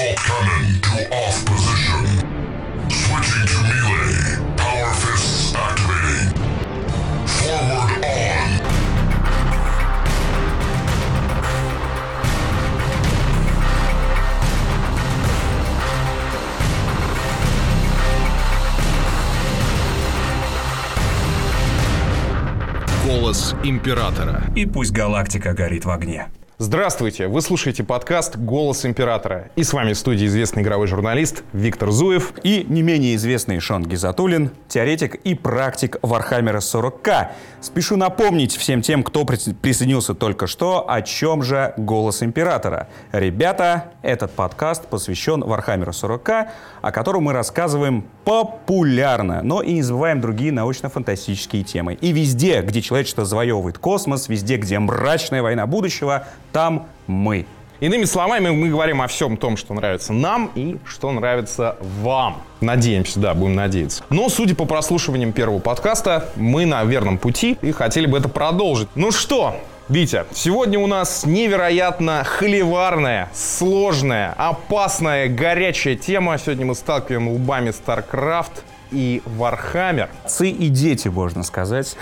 Assault cannon to off position. Switching to melee. Power fists activating. Forward on. Голос императора. И пусть галактика горит в огне. Здравствуйте! Вы слушаете подкаст «Голос императора». И с вами в студии известный игровой журналист Виктор Зуев. И не менее известный Шон Гизатуллин, теоретик и практик Вархаммера 40к. Спешу напомнить всем тем, кто прис- присоединился только что, о чем же «Голос императора». Ребята, этот подкаст посвящен Вархаммеру 40к, о котором мы рассказываем популярно, но и не забываем другие научно-фантастические темы. И везде, где человечество завоевывает космос, везде, где мрачная война будущего, там мы. Иными словами, мы говорим о всем том, что нравится нам и что нравится вам. Надеемся, да, будем надеяться. Но, судя по прослушиваниям первого подкаста, мы на верном пути и хотели бы это продолжить. Ну что, Витя, сегодня у нас невероятно холиварная, сложная, опасная, горячая тема. Сегодня мы сталкиваем лбами StarCraft и Warhammer. Отцы и дети, можно сказать.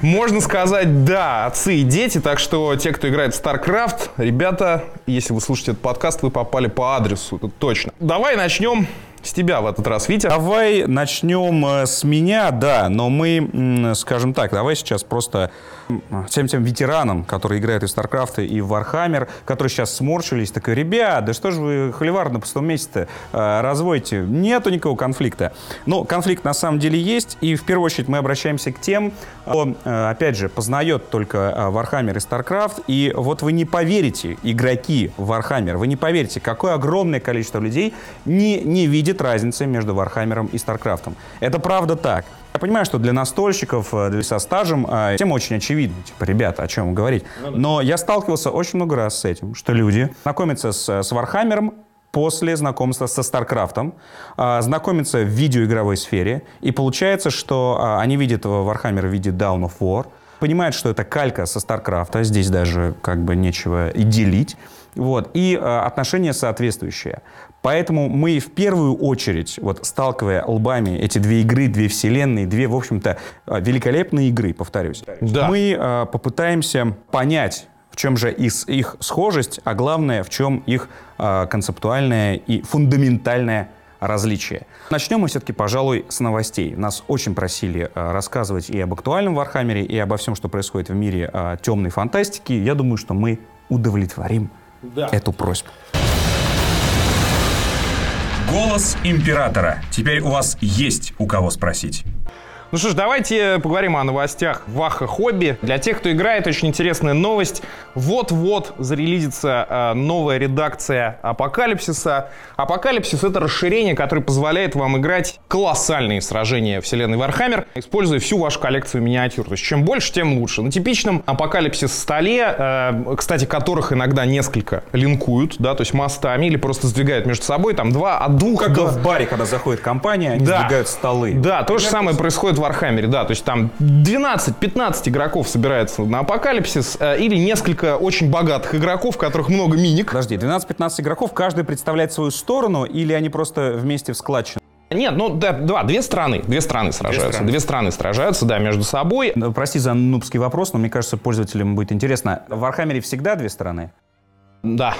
Можно сказать, да, отцы и дети, так что те, кто играет в StarCraft, ребята, если вы слушаете этот подкаст, вы попали по адресу, это точно. Давай начнем с тебя в этот раз, Витя. Давай начнем э, с меня, да, но мы, скажем так, давай сейчас просто всем тем ветеранам, которые играют и в StarCraft, и в Warhammer, которые сейчас сморщились, такой, ребят, да что же вы холивар на пустом месте э, разводите? Нету никакого конфликта. Но конфликт на самом деле есть, и в первую очередь мы обращаемся к тем, кто, э, опять же, познает только Warhammer и StarCraft, и вот вы не поверите, игроки Warhammer, вы не поверите, какое огромное количество людей не, не видит разницы между Вархаммером и Старкрафтом. Это правда так. Я понимаю, что для настольщиков, э, для со стажем, э, тема очень очевидна. Типа, ребята, о чем вы говорите? Но я сталкивался очень много раз с этим, что люди знакомятся с, с Вархаммером после знакомства со Старкрафтом, а, знакомятся в видеоигровой сфере, и получается, что а, они видят Warhammer в виде Dawn of War, понимают, что это калька со Старкрафта, здесь даже как бы нечего и делить, вот, и э, отношения соответствующие. Поэтому мы в первую очередь, вот сталкивая лбами эти две игры, две вселенные, две, в общем-то, э, великолепные игры, повторюсь, Да. мы э, попытаемся понять, в чем же их, их схожесть, а главное, в чем их э, концептуальное и фундаментальное различие. Начнем мы все-таки, пожалуй, с новостей. Нас очень просили э, рассказывать и об актуальном Вархаммере, и обо всем, что происходит в мире э, темной фантастики. Я думаю, что мы удовлетворим эту просьбу. Голос императора. Теперь у вас есть у кого спросить. Ну что ж, давайте поговорим о новостях Ваха Хобби. Для тех, кто играет, очень интересная новость. Вот-вот зарелизится э, новая редакция Апокалипсиса. Апокалипсис — это расширение, которое позволяет вам играть колоссальные сражения вселенной Вархаммер, используя всю вашу коллекцию миниатюр. То есть чем больше, тем лучше. На типичном Апокалипсис столе, э, кстати, которых иногда несколько линкуют, да, то есть мостами или просто сдвигают между собой, там два от двух Как до- в баре, когда заходит компания, они Да. сдвигают столы. Да, то же самое происходит в Вархаммере, да, то есть там 12-15 игроков собирается на Апокалипсис э, или несколько очень богатых игроков, которых много миник. Подожди, 12-15 игроков, каждый представляет свою сторону, или они просто вместе в складчину? Нет, ну да, два, две стороны, две стороны сражаются, две стороны, сражаются, да, между собой. Ну, Прости за нубский вопрос, но мне кажется, пользователям будет интересно. В Вархаммере всегда две стороны? Да.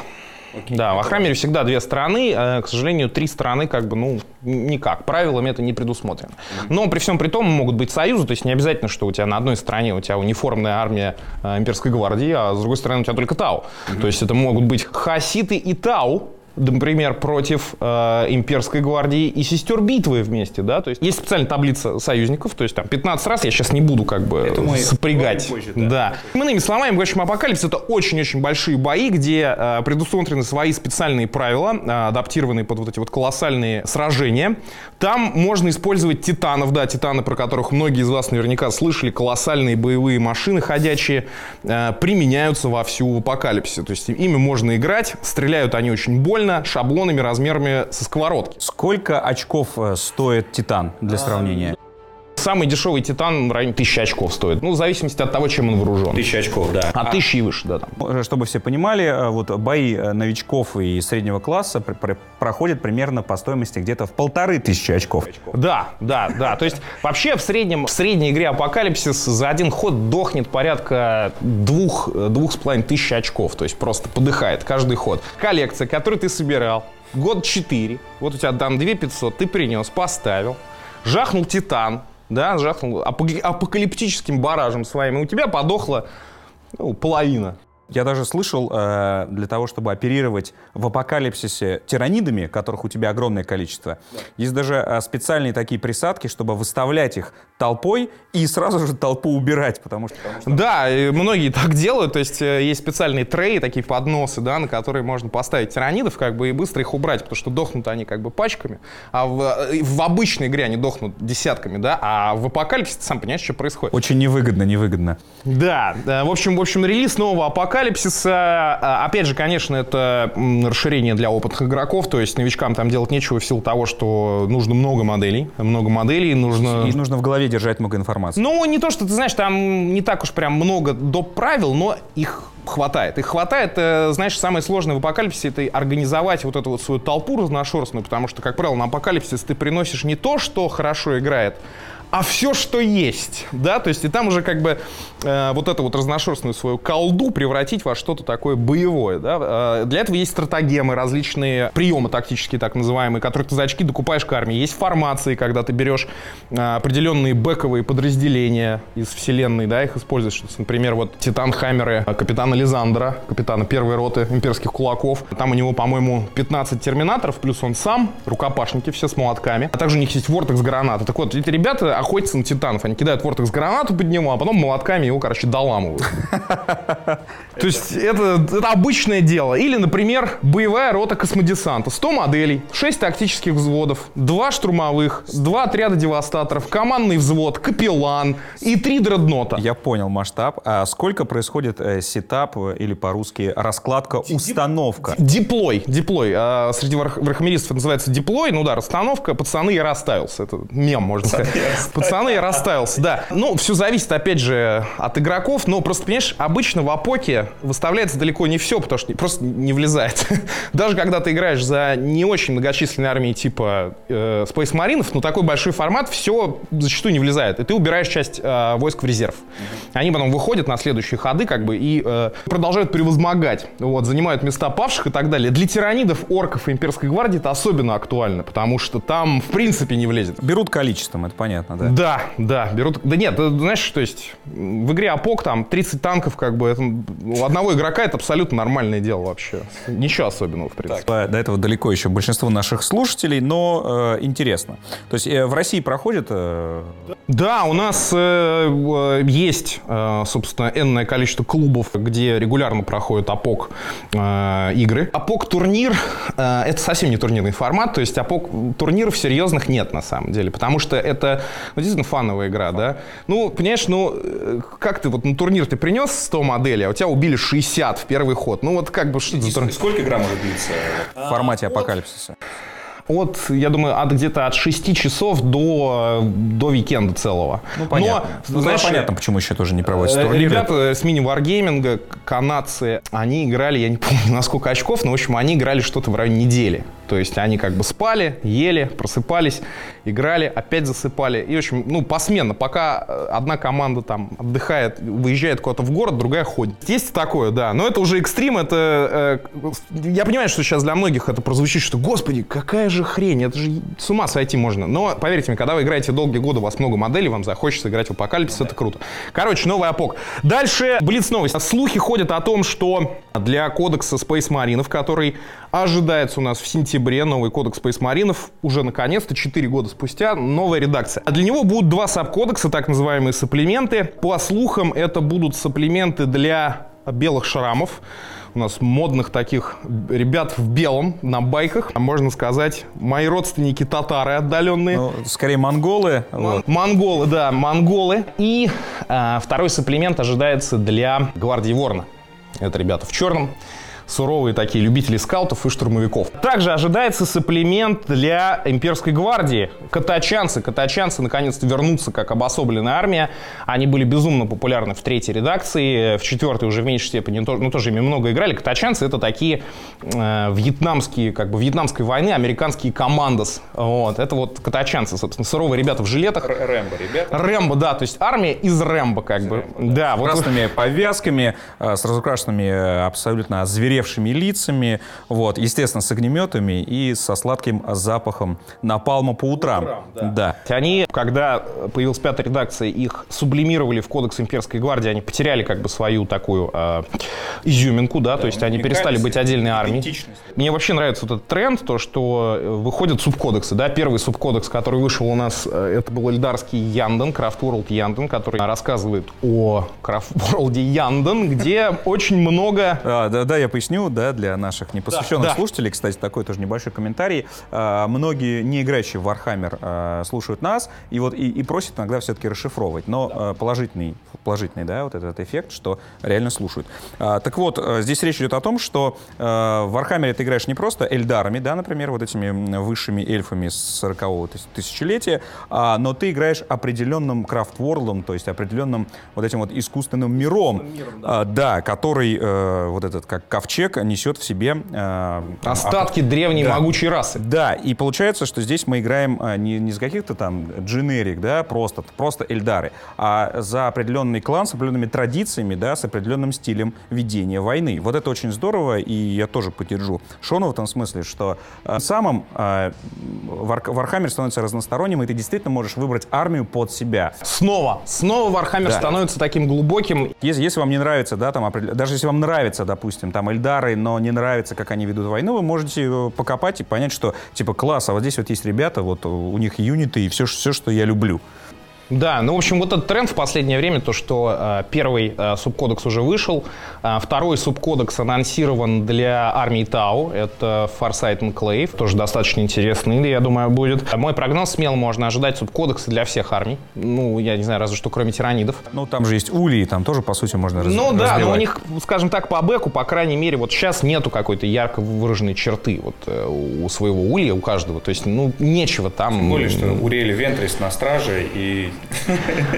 Да, в Вархаммере всегда две стороны, э, к сожалению, три стороны как бы, ну, никак, правилами это не предусмотрено. Но при всем при том могут быть союзы, то есть не обязательно, что у тебя на одной стороне у тебя униформная армия э, имперской гвардии, а с другой стороны у тебя только Тау. То есть это могут быть хаситы и Тау, например, против э, имперской гвардии и сестер битвы вместе, да, то есть есть специальная таблица союзников, то есть там 15 раз, я сейчас не буду как бы мы сопрягать. попозже, да. да. Иными словами, в общем, Апокалипсис это очень-очень большие бои, где э, предусмотрены свои специальные правила, э, адаптированные под вот эти вот колоссальные сражения. Там можно использовать титанов, да, титаны, про которых многие из вас наверняка слышали, колоссальные боевые машины ходячие, э, применяются вовсю в Апокалипсисе. То есть ими можно играть, стреляют они очень больно, шаблонами размерами со сковородки. Сколько очков э, стоит Титан для сравнения? Самый дешевый Титан в районе 1000 очков стоит. Ну, в зависимости от того, чем он вооружен. Тысяча очков, да. От 1000 и выше, да. Там. Э, Чтобы все понимали, э, вот бои э, новичков и среднего класса пр- пр- проходят примерно по стоимости где-то в полторы тысячи очков. Да, да, да. То есть вообще в среднем, в средней игре Апокалипсис за один ход дохнет порядка двух, двух с половиной тысяч очков. То есть просто подыхает каждый ход. Коллекция, которую ты собирал год 4, вот у тебя там 2 500, ты принес, поставил, жахнул Титан, да, жахнул апок- апокалиптическим баражем своим, и у тебя подохла ну, половина. Я даже слышал, э, для того, чтобы оперировать в апокалипсисе тиранидами, которых у тебя огромное количество, есть даже э, специальные такие присадки, чтобы выставлять их толпой и сразу же толпу убирать, потому что... Да, и многие так делают, то есть э, есть специальные треи, такие подносы, да, на которые можно поставить тиранидов, как бы, и быстро их убрать, потому что дохнут они как бы пачками, а в, в обычной игре они дохнут десятками, да, а в апокалипсисе ты сам понимаешь, что происходит. Очень невыгодно, невыгодно. Да, да, в общем, в общем, релиз нового апокалипсиса, а, опять же, конечно, это расширение для опытных игроков, то есть новичкам там делать нечего в силу того, что нужно много моделей, много моделей, нужно... И нужно в голове держать много информации. Ну, не то, что ты знаешь, там не так уж прям много доп. правил, но их хватает. Их хватает, э, знаешь, самое сложное в апокалипсисе это организовать вот эту вот свою толпу разношерстную, потому что, как правило, на апокалипсис ты приносишь не то, что хорошо играет, а все, что есть, да, то есть и там уже как бы э, вот эту вот разношерстную свою колду превратить во что-то такое боевое, да. Э, для этого есть стратагемы, различные приемы тактические, так называемые, которые ты за очки докупаешь к армии. Есть формации, когда ты берешь э, определенные бэковые подразделения из вселенной, да, их используешь. Например, вот Титан Хаммеры э, капитана Лизандра, капитана первой роты имперских кулаков. Там у него, по-моему, 15 терминаторов, плюс он сам, рукопашники все с молотками. А также у них есть вортекс граната. Так вот, эти ребята охотятся на титанов. Они кидают вортекс гранату под него, а потом молотками его, короче, доламывают. То есть это, обычное дело. Или, например, боевая рота космодесанта. 100 моделей, 6 тактических взводов, 2 штурмовых, 2 отряда девастаторов, командный взвод, капеллан и 3 дреднота. Я понял масштаб. А сколько происходит э, сетап э, или по-русски раскладка, установка? Диплой, диплой. А, среди вархам- вархаммеристов это называется диплой. Ну да, расстановка. Пацаны, я расставился. Это мем, можно сказать. Пацаны, я расставился, да. Ну, все зависит, опять же, от игроков. Но просто, понимаешь, обычно в Апоке выставляется далеко не все, потому что просто не влезает. Даже когда ты играешь за не очень многочисленные армии типа э, Space Marines, но такой большой формат, все зачастую не влезает. И ты убираешь часть э, войск в резерв. Они потом выходят на следующие ходы, как бы, и э, продолжают превозмогать. Вот, занимают места павших и так далее. Для тиранидов, орков и имперской гвардии это особенно актуально, потому что там, в принципе, не влезет. Берут количеством, это понятно, да? Да, да, берут. Да нет, э, знаешь, то есть в игре АПОК там 30 танков, как бы, это, у одного игрока это абсолютно нормальное дело вообще. Ничего особенного, в принципе. До до этого далеко еще большинство наших слушателей, но э, интересно. То есть э, в России проходит... э, Да, у нас э, э, есть, э, собственно, энное количество клубов, где регулярно проходят АПОК э, игры. АПОК турнир э, это совсем не турнирный формат, то есть АПОК турниров серьезных нет на самом деле, потому что это ну, действительно фановая игра, да. Ну, понимаешь, ну, э, как ты вот на турнир ты принес 100 моделей, а у тебя убили 60 в первый ход. Ну, вот как бы что? Сколько игра может длиться в формате апокалипсиса? От, я думаю, от где-то от 6 часов до, до викенда целого. Ну, понятно. Но, Ну, знаешь, понятно, почему еще тоже не проводятся Э, турниры. Ребята с мини-варгейминга, канадцы, они играли, я не помню на сколько очков, но, в общем, они играли что-то в районе недели. То есть они как бы спали, ели, просыпались, играли, опять засыпали. И, в общем, ну, посменно, пока э, одна команда там отдыхает, выезжает куда-то в город, другая ходит. Есть такое, да. Но это уже экстрим, это... э, я понимаю, что сейчас для многих это прозвучит, что, господи, какая же хрень, это же с ума сойти можно. Но, поверьте мне, когда вы играете долгие годы, у вас много моделей, вам захочется играть в Апокалипсис, это круто. Короче, новый Апок. Дальше, блиц-новость. Слухи ходят о том, что для кодекса Space Marines, который ожидается у нас в сентябре, новый кодекс Space Marines, уже наконец-то, 4 года спустя, новая редакция. А для него будут два сабкодекса, так называемые сапплименты. По слухам, это будут сапплименты для белых шрамов. У нас модных таких ребят в белом на байках. А Можно сказать, мои родственники татары отдаленные. Ну, скорее монголы. вот. Монголы, да, монголы. И а, второй сапплимент ожидается для гвардии Ворна. Это ребята в черном. Суровые такие любители скаутов и штурмовиков. Также ожидается сапплемент для имперской гвардии. Катачанцы. Катачанцы наконец-то вернутся как обособленная армия. Они были безумно популярны в третьей редакции, в четвертой уже в меньшей степени, ну тоже ими много играли. Катачанцы это такие э, вьетнамские, как бы вьетнамской войны американские командос. Вот. Это вот катачанцы, собственно, суровые ребята в жилетах. Рэмбо, ребята. Рэмбо, да, то есть армия из Рэмбо, как бы. Да, С вот красными повязками, э, с разукрашенными э, абсолютно озверевшими лицами, вот, естественно, с огнеметами и со сладким запахом напалма по утрам. да. Они, когда появилась пятая редакция, их сублимировали в кодекс имперской гвардии, они потеряли как бы свою такую э, изюминку, да, то есть они перестали быть отдельной армией. Мне вообще нравится вот этот тренд, то, что выходят субкодексы, да, первый субкодекс, который вышел у нас, э, это был эльдарский Янден, Craft World Янден, который рассказывает о Craft World Янден, где очень много А, да, да, я поясню, да, для наших непосвященных да. слушателей, кстати, такой тоже небольшой комментарий. А, многие, не играющие в Warhammer, а, слушают нас и вот и, и просят иногда все-таки расшифровывать, но а, положительный, положительный, да, вот этот эффект, что реально слушают. А, так вот, а, здесь речь идет о том, что а, в Warhammer ты играешь не просто эльдарами, да, например, вот этими высшими эльфами с 40-го тыс- тысячелетия, а, но ты играешь определенным крафт-ворлдом, то есть определенным вот этим вот искусственным миром, а, да, который э, вот этот как ковчег несет в себе э, остатки древней Да. могучей расы. да, и получается, что здесь мы играем а, не, не за каких-то там дженерик, да, просто, просто эльдары, а за определенный клан с определенными традициями, да, с определенным стилем ведения войны. Вот это очень здорово, и я тоже поддержу Шона в том смысле, что а, самым а, Вар- Вархаммер становится разносторонним, и ты действительно можешь выбрать армию под себя. Снова, снова Вархаммер Да. становится таким глубоким. Если, если вам не нравится, да, там, даже если вам нравится, допустим, там, Эльдары, но не нравится, как они ведут войну, вы можете покопать и понять, что, типа, класс, а вот здесь вот есть ребята, вот у них юниты и все, все что я люблю. Да, ну, в общем, вот этот тренд в последнее время, то, что э, первый э, субкодекс уже вышел, э, второй субкодекс анонсирован для армии Тау, это Farsight Enclave, тоже достаточно интересный, я думаю, будет. Мой прогноз смело можно ожидать субкодекса для всех армий, ну, я не знаю, разве что кроме тиранидов. Ну, там же есть Ули, и там тоже, по сути, можно раз- Ну да, но у разбивать. них, скажем так, по бэку, по крайней мере, вот сейчас нету какой-то ярко выраженной черты вот э, у своего улья, у каждого. То есть, ну, нечего там. Уриэль Вентрис на страже и...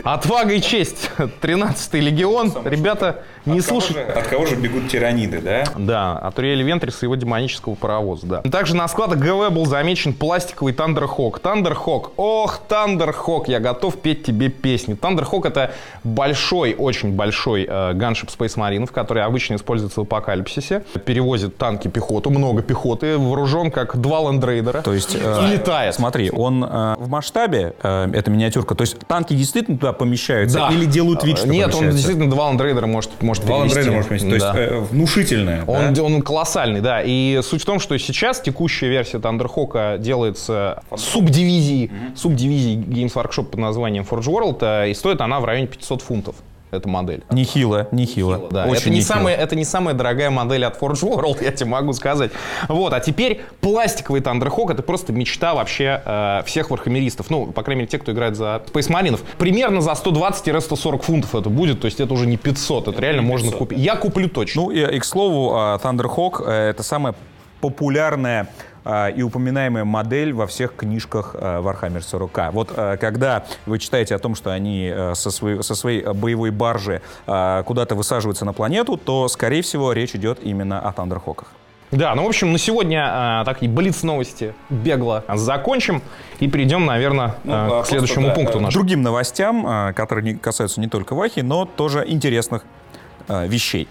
Отвага и честь. 13-й легион. Ребята, не слушайте. От кого же бегут тираниды, да? Да, от Уриэля Вентриса и его демонического паровоза, да. Также на складах ГВ был замечен пластиковый Тандерхок. Тандерхок, ох, Тандерхок, я готов петь тебе песни. Тандерхок это большой, очень большой э, ганшип Space Marine, который обычно используется в апокалипсисе. Перевозит танки, пехоту, много пехоты, вооружен как два лендрейдера. То есть... и э, летает. Смотри, он э, в масштабе, э, эта миниатюрка, то есть танки действительно туда помещаются Да. или делают вид, что Нет, он помещаются? действительно два лендрейдера может, может Два перевести. ландрейдера может поместить, то Да. есть э, внушительная, Он, да? он колоссальный, да. И суть в том, что сейчас текущая версия Тандерхока делается субдивизией, субдивизией Games Workshop под названием Forge World, а, и стоит она в районе 500 фунтов. Эта модель. Нехило, нехило. Да, Очень это, не нехило. самая, это не самая дорогая модель от Forge World, я тебе могу сказать. Вот, а теперь пластиковый Тандерхок это просто мечта вообще э, всех вархаммеристов. Ну, по крайней мере, те, кто играет за Space Marines. Примерно за 120-140 фунтов это будет, то есть это уже не 500, это, реально можно купить. Я куплю точно. Ну и, и, к слову, а, Thunderhawk э, это самая популярная и упоминаемая модель во всех книжках а, Warhammer 40k. Вот а, когда вы читаете о том, что они а, со, своей, со своей а, боевой баржи а, куда-то высаживаются на планету, то, скорее всего, речь идет именно о Thunderhawkах. Да, ну, в общем, на сегодня а, такие блиц-новости бегло закончим и перейдем, наверное, а, к следующему пункту К нашему. другим новостям, а, которые не касаются не только Вахи, но тоже интересных а, вещей.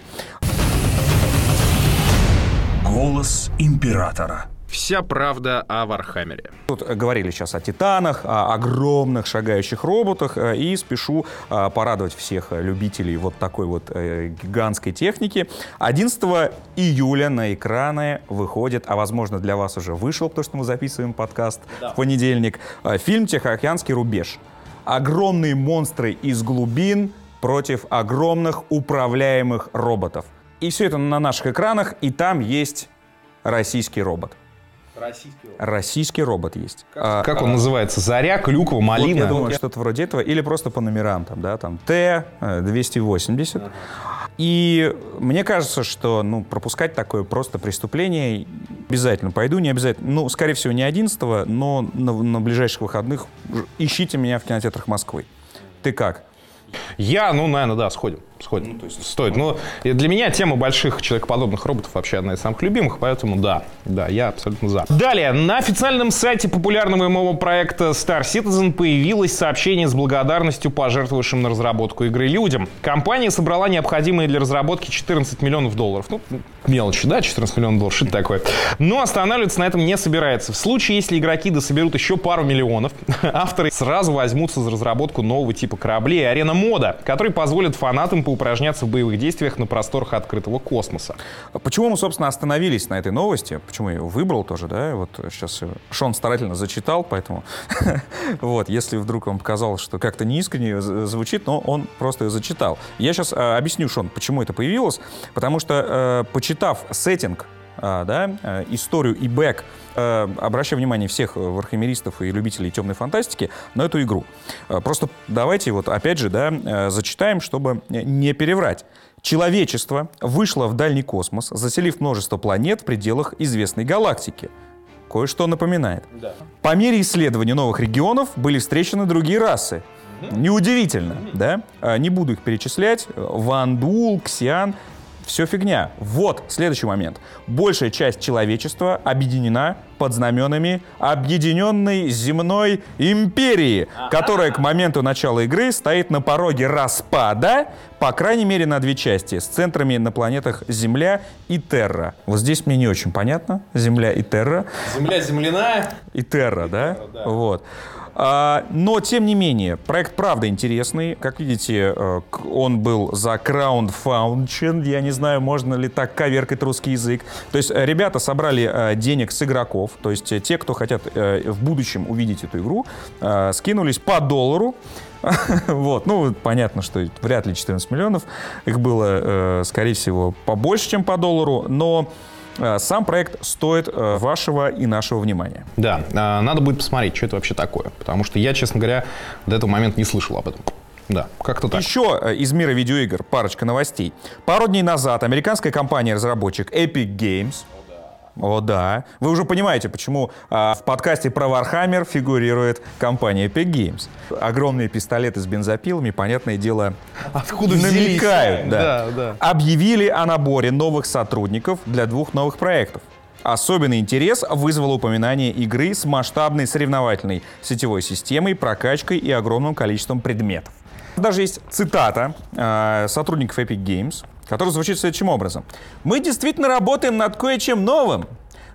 Голос императора. Вся правда о Вархаммере. Тут говорили сейчас о титанах, о огромных шагающих роботах, э, и спешу э, порадовать всех э, любителей вот такой вот гигантской техники. 11 июля на экраны выходит, а возможно для вас уже вышел, потому что мы записываем подкаст в понедельник, фильм «Тихоокеанский рубеж». Огромные монстры из глубин против огромных управляемых роботов. И все это на наших экранах, и там есть российский робот. Российский робот есть. А, Как он называется? Заря, клюква, вот малина? я думаю, что-то вроде этого. Или просто по номерам, там, да, там Т-280. И мне кажется, что ну, пропускать такое просто преступление обязательно. Пойду, не обязательно. Ну, скорее всего, не 11 но на, на ближайших выходных ищите меня в кинотеатрах Москвы. Ты как? Я, ну, наверное, да, сходим. Сходим. Ну, то есть... Стоит. Но для меня тема больших человекоподобных роботов вообще одна из самых любимых, поэтому да, да, я абсолютно за. Далее, на официальном сайте популярного ММО проекта Star Citizen появилось сообщение с благодарностью пожертвовавшим на разработку игры людям. Компания собрала необходимые для разработки 14 миллионов долларов. Ну, мелочи, да, 14 миллионов долларов, что это такое? Но останавливаться на этом не собирается. В случае, если игроки дособерут еще пару миллионов, авторы сразу возьмутся за разработку нового типа кораблей арена мода, который позволит фанатам поупражняться в боевых действиях на просторах открытого космоса. Почему мы, собственно, остановились на этой новости? Почему я его выбрал тоже, да? Вот сейчас Шон старательно зачитал, поэтому вот, если вдруг вам показалось, что как-то неискренне звучит, но он просто ее зачитал. Я сейчас а, объясню, Шон, почему это появилось. Потому что, э, почитав сеттинг а, да, э, историю и бэк, э, обращаю внимание всех вархамеристов и любителей темной фантастики на эту игру. Э, просто давайте вот опять же да, зачитаем, чтобы не переврать. Человечество вышло в дальний космос, заселив множество планет в пределах известной галактики. Кое-что напоминает. Да. По мере исследования новых регионов были встречены другие расы. Неудивительно, да? Не буду их перечислять. Вандул, Ксиан все фигня. Вот следующий момент. Большая часть человечества объединена под знаменами Объединенной Земной Империи, которая к моменту начала игры стоит на пороге распада, по крайней мере, на две части, с центрами на планетах Земля и Терра. Вот здесь мне не очень понятно. Земля и Терра. Земля земляная. И Терра, да? Терра, да. Вот. А, но, тем не менее, проект правда интересный. Как видите, э, он был за crowdfunding. Я не знаю, можно ли так коверкать русский язык. То есть э, ребята собрали э, денег с игроков. То есть те, кто хотят в будущем увидеть эту игру, скинулись по доллару. Вот, ну, понятно, что вряд ли 14 миллионов. Их было, скорее всего, побольше, чем по доллару. Но сам проект стоит э, вашего и нашего внимания. Да, э, надо будет посмотреть, что это вообще такое. Потому что я, честно говоря, до этого момента не слышал об этом. Да, как-то так. Еще из мира видеоигр парочка новостей. Пару дней назад американская компания-разработчик Epic Games о, да. Вы уже понимаете, почему а, в подкасте про Warhammer фигурирует компания Epic Games. Огромные пистолеты с бензопилами, понятное дело, Откуда намекают. Да. Да, да. Объявили о наборе новых сотрудников для двух новых проектов. Особенный интерес вызвало упоминание игры с масштабной соревновательной сетевой системой, прокачкой и огромным количеством предметов. Даже есть цитата э, сотрудников Epic Games, который звучит следующим образом. «Мы действительно работаем над кое-чем новым,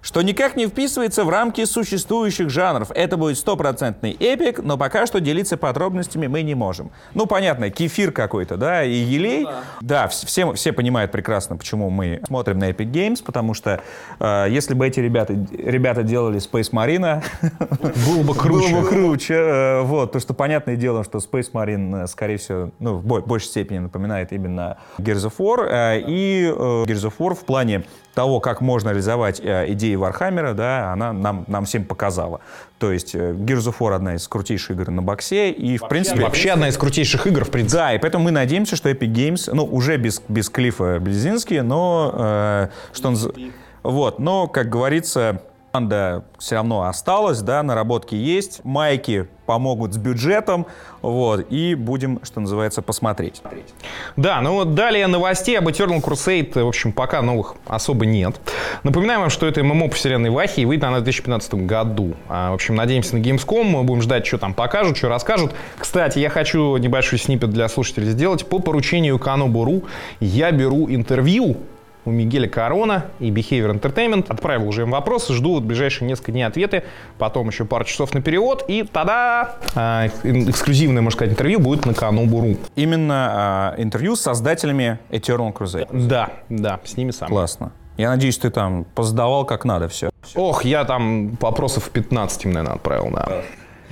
что никак не вписывается в рамки существующих жанров. Это будет стопроцентный эпик, но пока что делиться подробностями мы не можем. Ну, понятно, кефир какой-то, да, и елей. Ну, да, да все, все понимают прекрасно, почему мы смотрим на Epic Games, потому что э, если бы эти ребята, ребята делали Space Marine, было бы круче. Было бы круче. Э, вот, то, что понятное дело, что Space Marine, э, скорее всего, ну, в большей степени напоминает именно Gears of War, э, и Gears of War в плане того, как можно реализовать э, идеи Вархаммера, да, она нам, нам всем показала. То есть э, Gears of War одна из крутейших игр на боксе, и в принципе... Вообще одна из крутейших игр, в принципе. Да, и поэтому мы надеемся, что Epic Games, ну, уже без, без Клифа Близински, но э, что он... Вот, но, как говорится, Команда все равно осталась, да, наработки есть, майки помогут с бюджетом, вот, и будем, что называется, посмотреть. Да, ну вот далее новостей об Eternal Crusade, в общем, пока новых особо нет. Напоминаем вам, что это ММО по вселенной Вахи, и выйдет она в 2015 году. А, в общем, надеемся на Gamescom, мы будем ждать, что там покажут, что расскажут. Кстати, я хочу небольшой снипет для слушателей сделать. По поручению Канобуру я беру интервью у Мигеля Корона и Behavior Entertainment. Отправил уже им вопросы, жду вот ближайшие несколько дней ответы, потом еще пару часов на перевод, и тогда э, эксклюзивное, можно сказать, интервью будет на Канобуру. Именно э, интервью с создателями Eternal Crusade? Да, да, с ними сам. Классно. Я надеюсь, ты там поздавал как надо все. Ох, я там вопросов 15 им, наверное, отправил, да.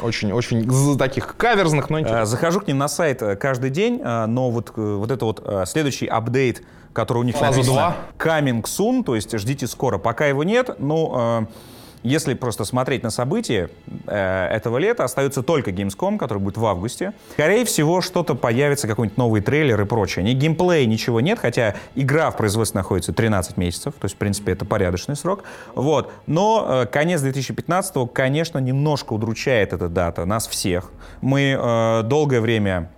Очень, очень таких каверзных, но интересных. Захожу к ним на сайт э, каждый день, э, но вот, э, вот это вот следующий апдейт который у них Фаза написано 2. coming soon, то есть ждите скоро. Пока его нет, ну, если просто смотреть на события э, этого лета, остается только Gamescom, который будет в августе. Скорее всего, что-то появится, какой-нибудь новый трейлер и прочее. Ни геймплея, ничего нет, хотя игра в производстве находится 13 месяцев, то есть, в принципе, это порядочный срок. Вот. Но э, конец 2015 конечно, немножко удручает эта дата нас всех. Мы э, долгое время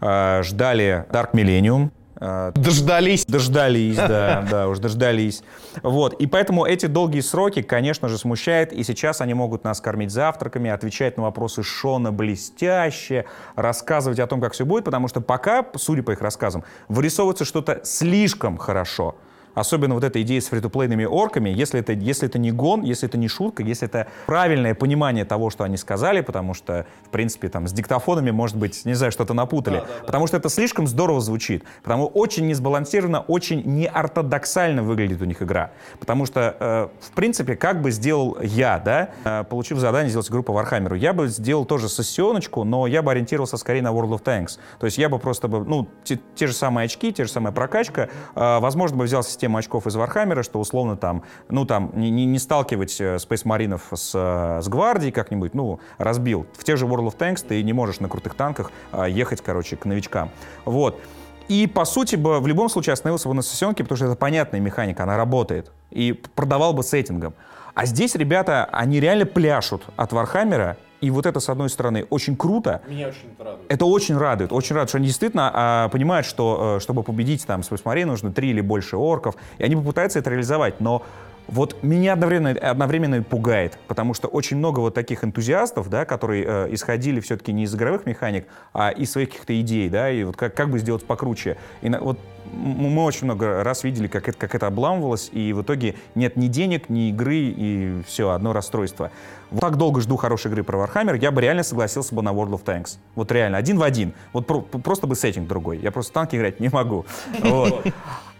э, ждали Dark Millennium, э, Дождались. Дождались, да, да, уж дождались. Вот, и поэтому эти долгие сроки, конечно же, смущают, и сейчас они могут нас кормить завтраками, отвечать на вопросы Шона блестяще, рассказывать о том, как все будет, потому что пока, судя по их рассказам, вырисовывается что-то слишком хорошо. Особенно вот эта идея с фритуплейными орками, если это, если это не гон, если это не шутка, если это правильное понимание того, что они сказали, потому что, в принципе, там с диктофонами, может быть, не знаю, что-то напутали, потому что это слишком здорово звучит, потому очень несбалансированно, очень неортодоксально выглядит у них игра. Потому что, э, в принципе, как бы сделал я, да, э, получив задание сделать группу Вархаммеру, я бы сделал тоже сессионочку, но я бы ориентировался скорее на World of Tanks. То есть я бы просто бы, ну, те, те же самые очки, те же самая прокачка, э, возможно, бы взял систему очков из Вархаммера, что условно там, ну, там, не, не, сталкивать э, Space Marine'ов с, э, с гвардией как-нибудь, ну, разбил. В тех же World of Tanks ты не можешь на крутых танках а, ехать, короче, к новичкам. Вот. И, по сути, бы в любом случае остановился бы на сессионке, потому что это понятная механика, она работает. И продавал бы сеттингом. А здесь ребята, они реально пляшут от Вархаммера, и вот это, с одной стороны, очень круто. Меня очень это радует. Это очень радует. Очень радует, что они действительно а, понимают, что, э, чтобы победить там Space Marine, нужно три или больше орков. И они попытаются это реализовать. Но вот меня одновременно, одновременно пугает, потому что очень много вот таких энтузиастов, да, которые э, исходили все-таки не из игровых механик, а из своих каких-то идей, да, и вот как, как бы сделать покруче. И на, вот мы очень много раз видели, как это, как это обламывалось, и в итоге нет ни денег, ни игры, и все, одно расстройство. Вот так долго жду хорошей игры про Warhammer, я бы реально согласился бы на World of Tanks. Вот реально, один в один. Вот про- просто бы сеттинг другой. Я просто танки играть не могу. Вот.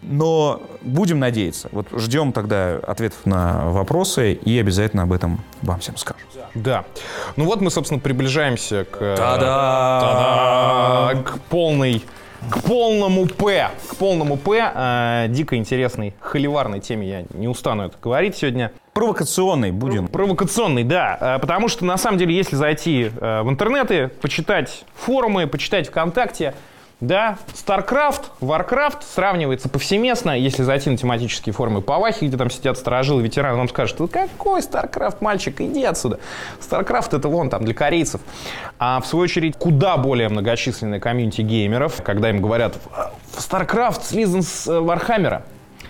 Но будем надеяться. Вот ждем тогда ответов на вопросы и обязательно об этом вам всем скажем. Да. Ну вот мы, собственно, приближаемся к... Та-да! Та-да! К полной к полному П, к полному П, э, дико интересной, холиварной теме, я не устану это говорить сегодня. Провокационный будем. Провокационный, да, э, потому что на самом деле, если зайти э, в интернеты, почитать форумы, почитать ВКонтакте, да, StarCraft, Warcraft сравнивается повсеместно. Если зайти на тематические форумы по Вахе, где там сидят сторожилы, ветераны, вам скажут, «Ну какой StarCraft, мальчик, иди отсюда. StarCraft это вон там для корейцев. А в свою очередь, куда более многочисленная комьюнити геймеров, когда им говорят, StarCraft слизан с э, Вархаммера,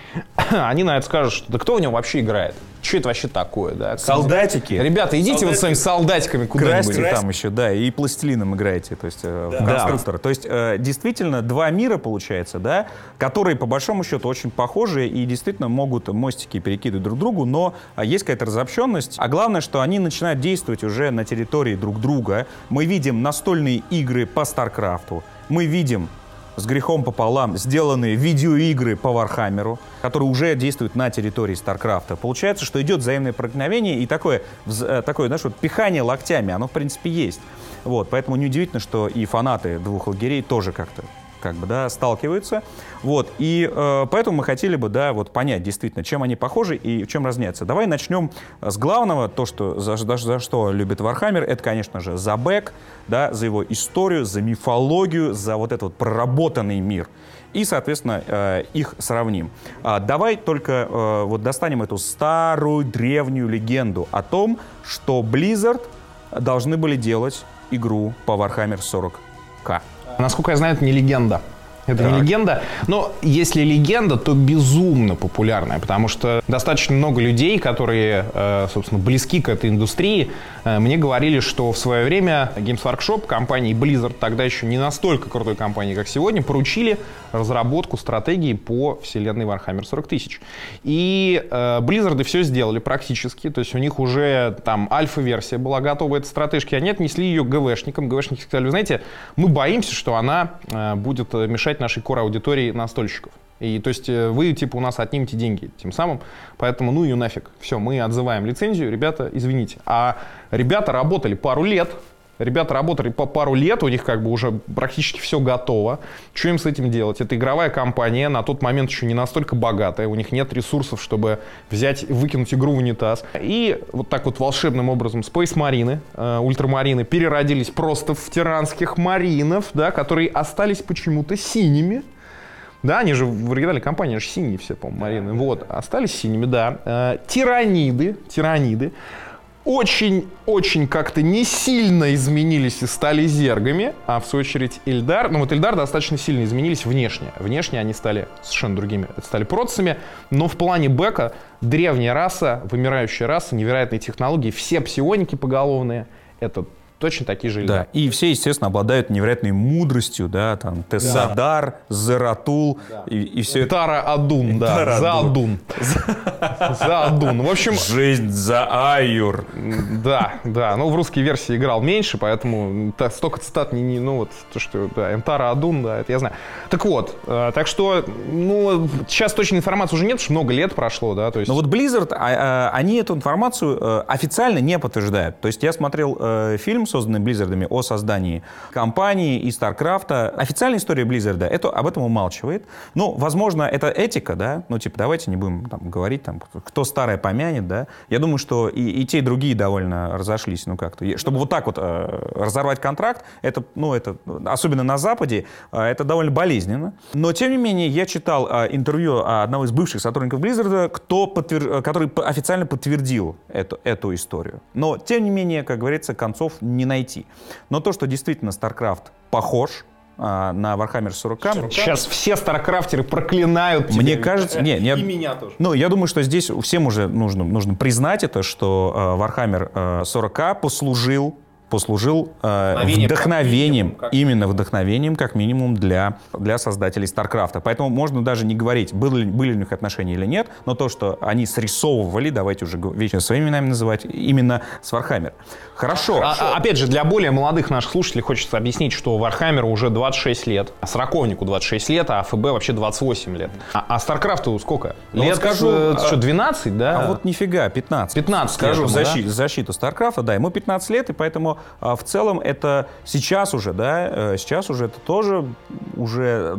они на это скажут, да кто в нем вообще играет? Что это вообще такое, да? Солдатики. Ребята, идите вот своими солдатиками куда-нибудь. Там еще, да, и пластилином играете, то есть э, в конструктор. То есть э, действительно два мира получается, да, которые по большому счету очень похожи и действительно могут мостики перекидывать друг другу, но а, есть какая-то разобщенность. А главное, что они начинают действовать уже на территории друг друга. Мы видим настольные игры по Старкрафту, мы видим с грехом пополам сделанные видеоигры по Вархаммеру, которые уже действуют на территории Старкрафта. Получается, что идет взаимное проникновение и такое, э, такое знаешь, вот пихание локтями, оно в принципе есть. Вот, поэтому неудивительно, что и фанаты двух лагерей тоже как-то как бы, да, сталкиваются. Вот, и э, поэтому мы хотели бы, да, вот понять действительно, чем они похожи и в чем разнятся. Давай начнем с главного, то, что, за, за- за что любит Вархаммер, это, конечно же, за бэк, да, за его историю, за мифологию, за вот этот вот проработанный мир. И, соответственно, э, их сравним. А, давай только э, вот достанем эту старую древнюю легенду о том, что Blizzard должны были делать игру по Warhammer 40к. Насколько я знаю, это не легенда. Это не Так. легенда. Но если легенда, то безумно популярная, потому что достаточно много людей, которые, э, собственно, близки к этой индустрии, э, мне говорили, что в свое время Games Workshop, компании Blizzard, тогда еще не настолько крутой компании, как сегодня, поручили разработку стратегии по вселенной Warhammer 40 тысяч. И э, Blizzard все сделали практически, то есть у них уже там альфа-версия была готова этой стратежки, они отнесли ее ГВшникам. ГВшники сказали, вы знаете, мы боимся, что она будет э, мешать нашей кор-аудитории настольщиков. И то есть э, вы типа у нас отнимете деньги тем самым, поэтому ну ее нафиг. Все, мы отзываем лицензию, ребята, извините. А ребята работали пару лет, Ребята работали по пару лет, у них как бы уже практически все готово. Что им с этим делать? Это игровая компания, на тот момент еще не настолько богатая, у них нет ресурсов, чтобы взять, выкинуть игру в унитаз. И вот так вот волшебным образом Space Marine, э, ультрамарины переродились просто в тиранских маринов, да, которые остались почему-то синими. Да, они же в оригинальной компании аж синие все, по-моему, Марины. Вот, остались синими, да. Э, тираниды, тираниды очень-очень как-то не сильно изменились и стали зергами, а в свою очередь Ильдар, ну вот Ильдар достаточно сильно изменились внешне. Внешне они стали совершенно другими, стали процами, но в плане бэка древняя раса, вымирающая раса, невероятные технологии, все псионики поголовные, это точно такие же Да, Ильдар. и все, естественно, обладают невероятной мудростью, да, там, Тессадар, Заратул, и, и все это. Тара Адун, да, Тара за Адун. За Адун. В общем, Жизнь за Аюр. Да, да. Ну, в русской версии играл меньше, поэтому столько цитат не, не- ну вот, то, что, да, Энтара Адун, да, это я знаю. Так вот, э, так что, ну, сейчас точной информации уже нет, потому что много лет прошло, да, то есть... Но вот Blizzard, а, а, они эту информацию э, официально не подтверждают. То есть я смотрел э, фильм, созданный Blizzard'ами, о создании компании и StarCraft. Официальная история Blizzard это, об этом умалчивает. Ну, возможно, это этика, да, ну, типа, давайте не будем там говорить, там, кто старое помянет, да. Я думаю, что и, и те, и другие довольно разошлись, ну, как-то. Чтобы вот так вот э, разорвать контракт, это, ну, это, особенно на Западе, э, это довольно болезненно. Но, тем не менее, я читал э, интервью одного из бывших сотрудников Blizzard, кто подтвер- э, который официально подтвердил эту, эту историю. Но, тем не менее, как говорится, концов найти. Но то, что действительно StarCraft похож а, на Warhammer 40 Сейчас все старкрафтеры проклинают тебя. мне кажется, не, не, И меня тоже. Ну, я думаю, что здесь всем уже нужно, нужно признать это, что э, Warhammer э, 40 послужил послужил э, Вдохновением, как минимум, как- именно вдохновением, как минимум, для, для создателей StarCraft. Поэтому можно даже не говорить, были, были ли у них отношения или нет, но то, что они срисовывали, давайте уже вечно своими именами называть, именно с Warhammer. Хорошо. А- а- опять же, для более молодых наших слушателей хочется объяснить, что Warhammer'у уже 26 лет, а Сороковнику 26 лет, а АФБ вообще 28 лет. А, а StarCraft'у сколько? Ну, вот лет, скажу, э, а- что, 12, да? А вот нифига, 15. 15 Скажу лет ему, да? защиту, защиту StarCraft, да, ему 15 лет, и поэтому а, в целом это сейчас уже, да, э, сейчас уже это тоже уже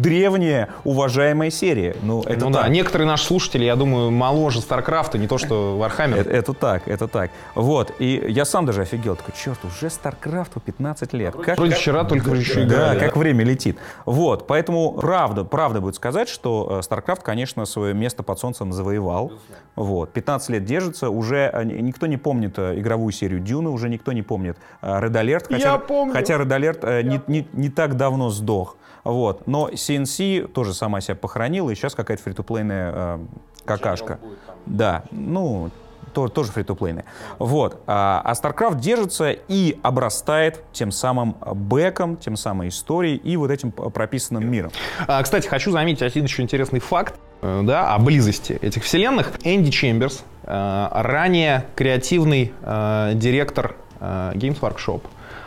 древняя уважаемая серия. Ну, это ну так. да, некоторые наши слушатели, я думаю, моложе StarCraft'а, не то что Warhammer. Это, это так, это так. Вот, и я сам даже офигел, такой, черт, уже StarCraft 15 лет. Как, Вроде как- вчера только еще Да, играли. как время летит. Вот, поэтому правда, правда будет сказать, что э, StarCraft, конечно, свое место под солнцем завоевал. Вот, 15 лет держится, уже э, ни- никто не помнит э, игровую серию Дюны, уже никто не помнит э, Red Alert, хотя, Я помню. хотя Red Alert э, не, не- не так давно сдох. Вот, но CNC тоже сама себя похоронила, и сейчас какая-то фри-то-плейная э, какашка. Да, ну, то- тоже фри-то-плейная. Вот. А, а StarCraft держится и обрастает тем самым бэком, тем самой историей и вот этим прописанным миром. А, Кстати, хочу заметить один еще интересный факт э, да, о близости этих вселенных. Энди Чемберс, э, ранее креативный э, директор Games Workshop,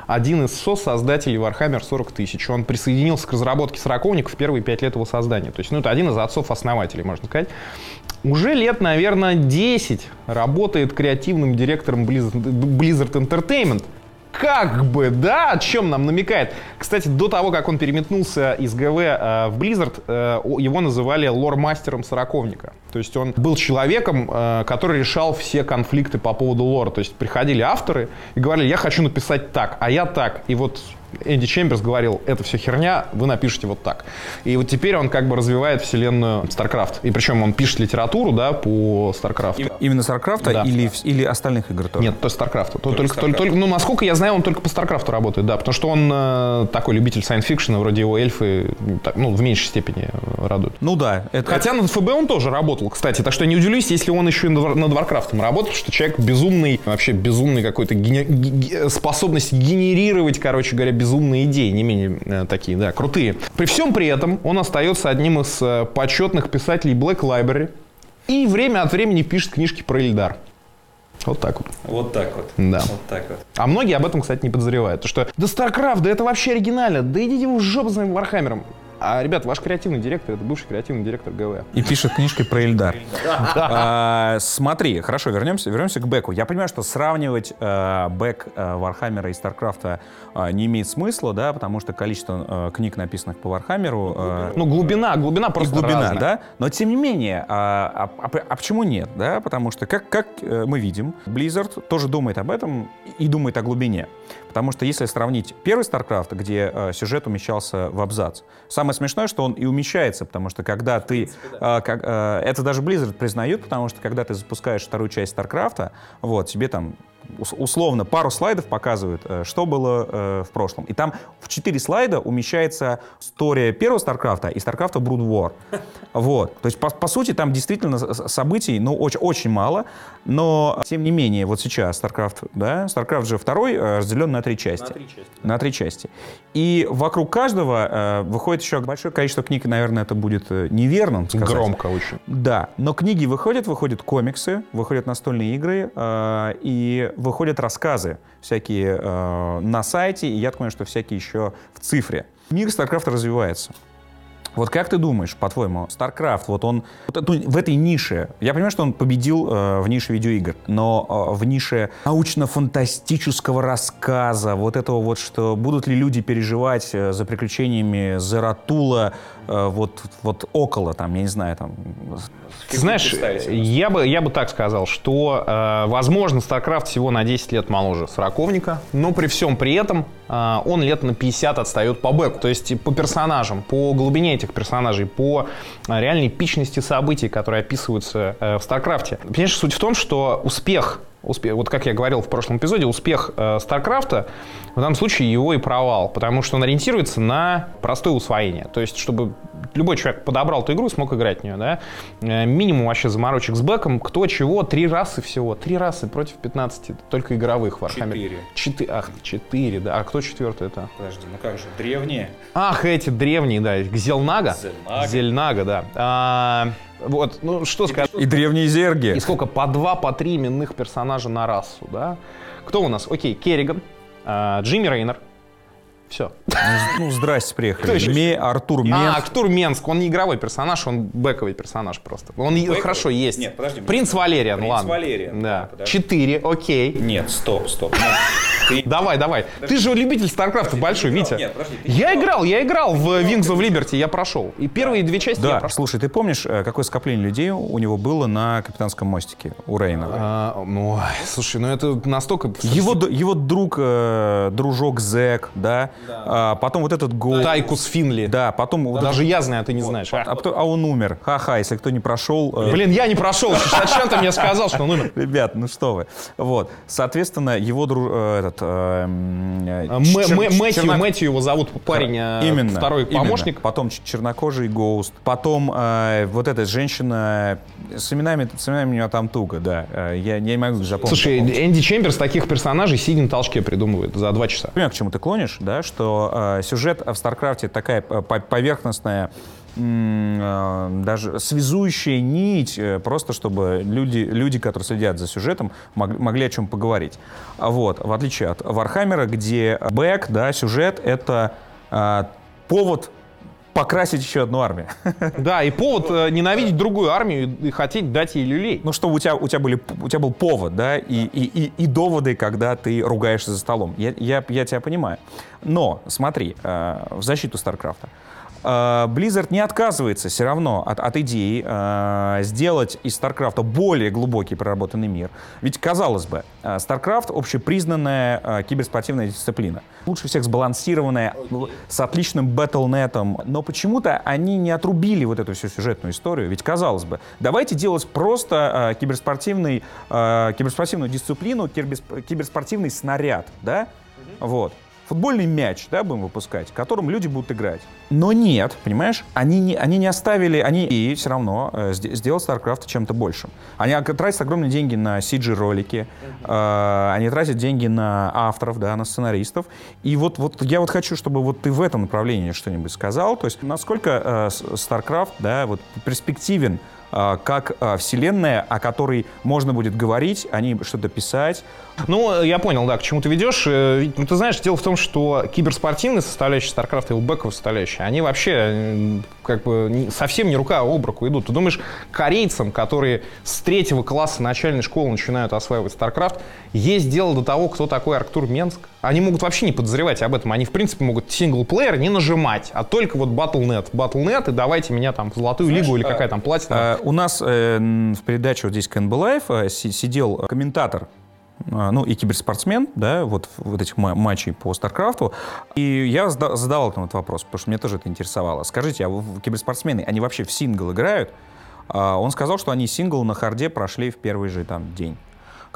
один из сосоздателей Warhammer 40 тысяч. Он присоединился к разработке сороковника в первые пять лет его создания. То есть, ну, это один из отцов-основателей, можно сказать. Уже лет, наверное, 10 работает креативным директором Blizzard, Blizzard Entertainment. Как бы, да, о чем нам намекает. Кстати, до того, как он переметнулся из ГВ э, в Blizzard, э, его называли лор-мастером сороковника. То есть он был человеком, э, который решал все конфликты по поводу лора. То есть приходили авторы и говорили, я хочу написать так, а я так. И вот Энди Чемберс говорил, это все херня, вы напишите вот так. И вот теперь он как бы развивает вселенную StarCraft. И причем он пишет литературу, да, по StarCraft. Именно StarCraft Да. или, или остальных игр тоже? Нет, то StarCraft. То- Только, только, только- ну, насколько я знаю, он только по StarCraft работает, да, потому что он э, такой любитель science-fiction, вроде его эльфы, так, ну, в меньшей степени радуют. Ну да. Это, Хотя над ФБ он тоже работал, кстати, так что не удивлюсь, если он еще и над над Warcraft'ом работал, что человек безумный, вообще безумный какой-то гене- ге- ге- способность генерировать, короче говоря, безумные идеи, не менее э, такие, да, крутые. При всем при этом он остается одним из э, почетных писателей Black Library и время от времени пишет книжки про Эльдар. Вот так вот. Вот так вот. Да. Вот так вот. А многие об этом, кстати, не подозревают. То, что да StarCraft, да это вообще оригинально, да идите вы в жопу с своим Warhammer'ом. А, ребят, ваш креативный директор, это бывший креативный директор ГВ. И пишет книжки про Эльдар. А, Смотри, хорошо, вернемся, вернемся к бэку. Я понимаю, что сравнивать э, бэк э, Warhammer'а и StarCraft'а э, не имеет смысла, да, потому что количество э, книг, написанных по Warhammer'у, э, Ну, глубина, глубина и просто глубина, разная. да? Но тем не менее, а, а- а- а почему нет, да? Потому что, как, как мы видим, Blizzard тоже думает об этом и думает о глубине. Потому что если сравнить первый StarCraft, где э, сюжет умещался в абзац, самое смешное, что он и умещается, потому что когда ты... э, как, э, это даже Blizzard признают, потому что когда ты запускаешь вторую часть StarCraft, вот, тебе там ус- условно пару слайдов показывают, э, что было э, в прошлом. И там в четыре слайда умещается история первого StarCraft и StarCraft Brood War. Вот. То есть, по, по сути, там действительно событий, ну, очень, очень мало, но, тем не менее, вот сейчас StarCraft, да, StarCraft же второй э, разделен на три части. На три части. И вокруг каждого э, выходит еще большое количество книг, и, наверное, это будет э, неверно сказать. Громко очень. Да, но книги выходят, выходят комиксы, выходят настольные игры э, и выходят рассказы всякие э, на сайте, и я так понимаю, что всякие еще в цифре. Мир StarCraft развивается. Вот как ты думаешь, по-твоему, StarCraft, вот он вот эту- в этой нише, я понимаю, что он победил э, в нише видеоигр, но э, в нише научно-фантастического рассказа, вот этого вот, что будут ли люди переживать э, за приключениями Заратула э, вот, вот около, там, я не знаю, там... Ты знаешь, я бы, я бы так сказал, что, э, возможно, StarCraft всего на 10 лет моложе сороковника, но при всем при этом он лет на 50 отстает по бэку. То есть по персонажам, по глубине этих персонажей, по э, реальной эпичности событий, которые описываются э, в StarCraft. Понимаешь, суть в том, что успех успех, вот как я говорил в прошлом эпизоде, успех э, Старкрафта в данном случае его и провал, потому что он ориентируется на простое усвоение. То есть, чтобы любой человек подобрал эту игру и смог играть в нее, да, э, минимум вообще заморочек с бэком, кто чего, три расы всего, три расы против 15, только игровых в Warhammer. Четыре. Четы- ах, четыре, да. А кто четвертый это? Подожди, ну как же, древние? Ах, эти древние, да, Зелнага. Зельнага. Зельнага, да. А, вот, ну что сказать. И древние зерги. И сколько? По два, по три именных персонажа на расу, да? Кто у нас? Окей, Керриган, а, Джимми Рейнер. Все. Ну, здрасте, приехали. Ме, Артур А, Менс. Артур Менск, он не игровой персонаж, он бэковый персонаж просто. Он и- хорошо есть. Нет, подожди. Принц Валериан, Принц ладно. Валериан, да, Да. подожди. Четыре, окей. Нет, стоп, стоп. Ты- Давай, давай. Ты же любитель Старкрафта большой? Витя. Нет, подожди, я играл, я играл в Wings of Liberty, я прошел. И первые две части я Да, прошел. слушай, ты помнишь, э, какое скопление людей у него было на капитанском мостике у Рейна? А, ну, слушай, ну это настолько... Его, его друг, э, дружок Зек, да, А, потом вот этот Гол, Тайкус Финли. да, потом вот Даже я знаю, а ты не знаешь. а, кто- а он умер. Ха-ха, если кто не прошел. э, Блин, я не прошел. Зачем ты мне сказал, что он умер? Ребят, ну что вы. Вот. Соответственно, его друг... э, этот... э, м, э, А, Мэ- чер- Мэ- Мэтью, Мэтью его зовут, парень, э, Именно. второй именно. помощник. Потом чернокожий Гоуст. Потом э, вот эта женщина с именами, с именами у нее там туго, да. Э, я, я не могу запомнить. Слушай, Энди Чемберс таких персонажей сидя на толчке придумывает за два часа. Понимаю, к чему ты клонишь, да, что э, сюжет в StarCraft'е такая по- поверхностная, даже связующая нить, э, просто чтобы люди, люди, которые следят за сюжетом, мог- могли о чем поговорить. А Вот, в отличие от Warhammer'а, где бэк, да, сюжет — это э, повод покрасить еще одну армию. Да, и повод э, ненавидеть другую армию и хотеть дать ей люлей. Ну, чтобы у тебя, у тебя, были, у тебя был повод, да, и, и, и, и доводы, когда ты ругаешься за столом. Я, я, я тебя понимаю. Но, смотри, э, в защиту StarCraft'а. Э, Blizzard не отказывается все равно от, от идеи э, сделать из StarCraft'а более глубокий проработанный мир. Ведь, казалось бы, э, StarCraft общепризнанная э, киберспортивная дисциплина. Лучше всех сбалансированная, л- с отличным Battle.net'ом. Но почему-то они не отрубили вот эту всю сюжетную историю. Ведь, казалось бы, давайте делать просто э, киберспортивный, э, киберспортивную дисциплину, киберс- киберспортивный снаряд, да? Вот. Футбольный мяч, да, будем выпускать, которым люди будут играть. Но нет, понимаешь, они не, они не оставили, они и все равно э, сде- сделать StarCraft чем-то большим. Они тратят огромные деньги на CG-ролики, э, они тратят деньги на авторов, да, на сценаристов. И вот, вот я вот хочу, чтобы вот ты в этом направлении что-нибудь сказал. То есть насколько э, StarCraft, да, вот перспективен как а, вселенная, о которой можно будет говорить, о ней что-то писать. Ну, я понял, да, к чему ты ведешь. Э, Ну, ты знаешь, дело в том, что киберспортивная составляющая StarCraft и его бэковая они вообще как бы совсем не рука об руку идут. Ты думаешь, корейцам, которые с третьего класса начальной школы начинают осваивать StarCraft, есть дело до того, кто такой Арктур Менск? Они могут вообще не подозревать об этом. Они, в принципе, могут синглплеер не нажимать, а только вот Battle.net. Battle.net, и давайте меня там в Золотую Лигу или какая там платина. А, У нас э, в передаче вот здесь КНБ Live э, си- сидел комментатор а, ну и киберспортсмен, да, вот вот этих ма- матчей по StarCraft'у. И я зада- задавал там этот вопрос, потому что меня тоже это интересовало. Скажите, а киберспортсмены, они вообще в сингл играют? А, Он сказал, что они сингл на харде прошли в первый же там день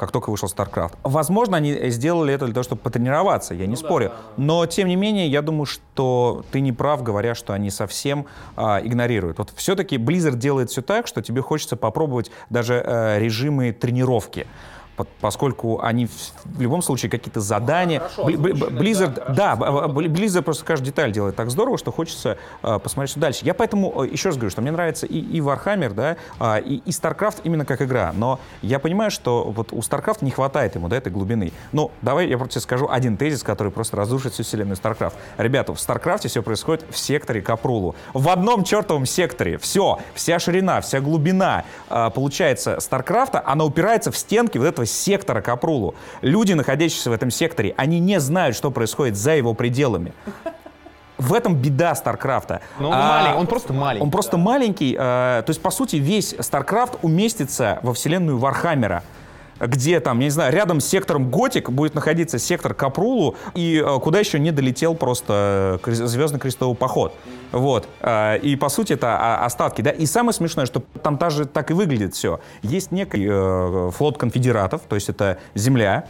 как только вышел StarCraft. Возможно, они сделали это для того, чтобы потренироваться, я не спорю. Но, тем не менее, я думаю, что ты не прав, говоря, что они совсем а, игнорируют. Вот все-таки Blizzard делает все так, что тебе хочется попробовать даже э, режимы тренировки. По- Поскольку они в, любом случае какие-то задания. Blizzard, да, Blizzard просто каждую деталь делает так здорово, что хочется э, посмотреть, что дальше. Я поэтому э, еще раз говорю, что мне нравится и, и Warhammer, да, а, и, и StarCraft именно как игра. Но я понимаю, что вот у StarCraft не хватает ему да, этой глубины. Ну, давай я просто тебе скажу один тезис, который просто разрушит всю вселенную StarCraft. Ребята, в StarCraft все происходит в секторе Капрулу. В одном чертовом секторе. Все, вся ширина, вся глубина, а, получается, StarCraft, она упирается в стенки вот этого сектора Капрулу. Люди, находящиеся в этом секторе, они не знают, что происходит за его пределами. В этом беда StarCraft'а. Но он А, маленький, он просто маленький. Он просто маленький. э, то есть, по сути, весь StarCraft уместится во вселенную Warhammer'а где там, я не знаю, рядом с сектором Готик будет находиться сектор Капрулу, и э, куда еще не долетел просто э, Звездный крестовый поход. Вот. Э, и, по сути, это остатки, да. И самое смешное, что там даже так и выглядит все. Есть некий флот конфедератов, то есть это Земля,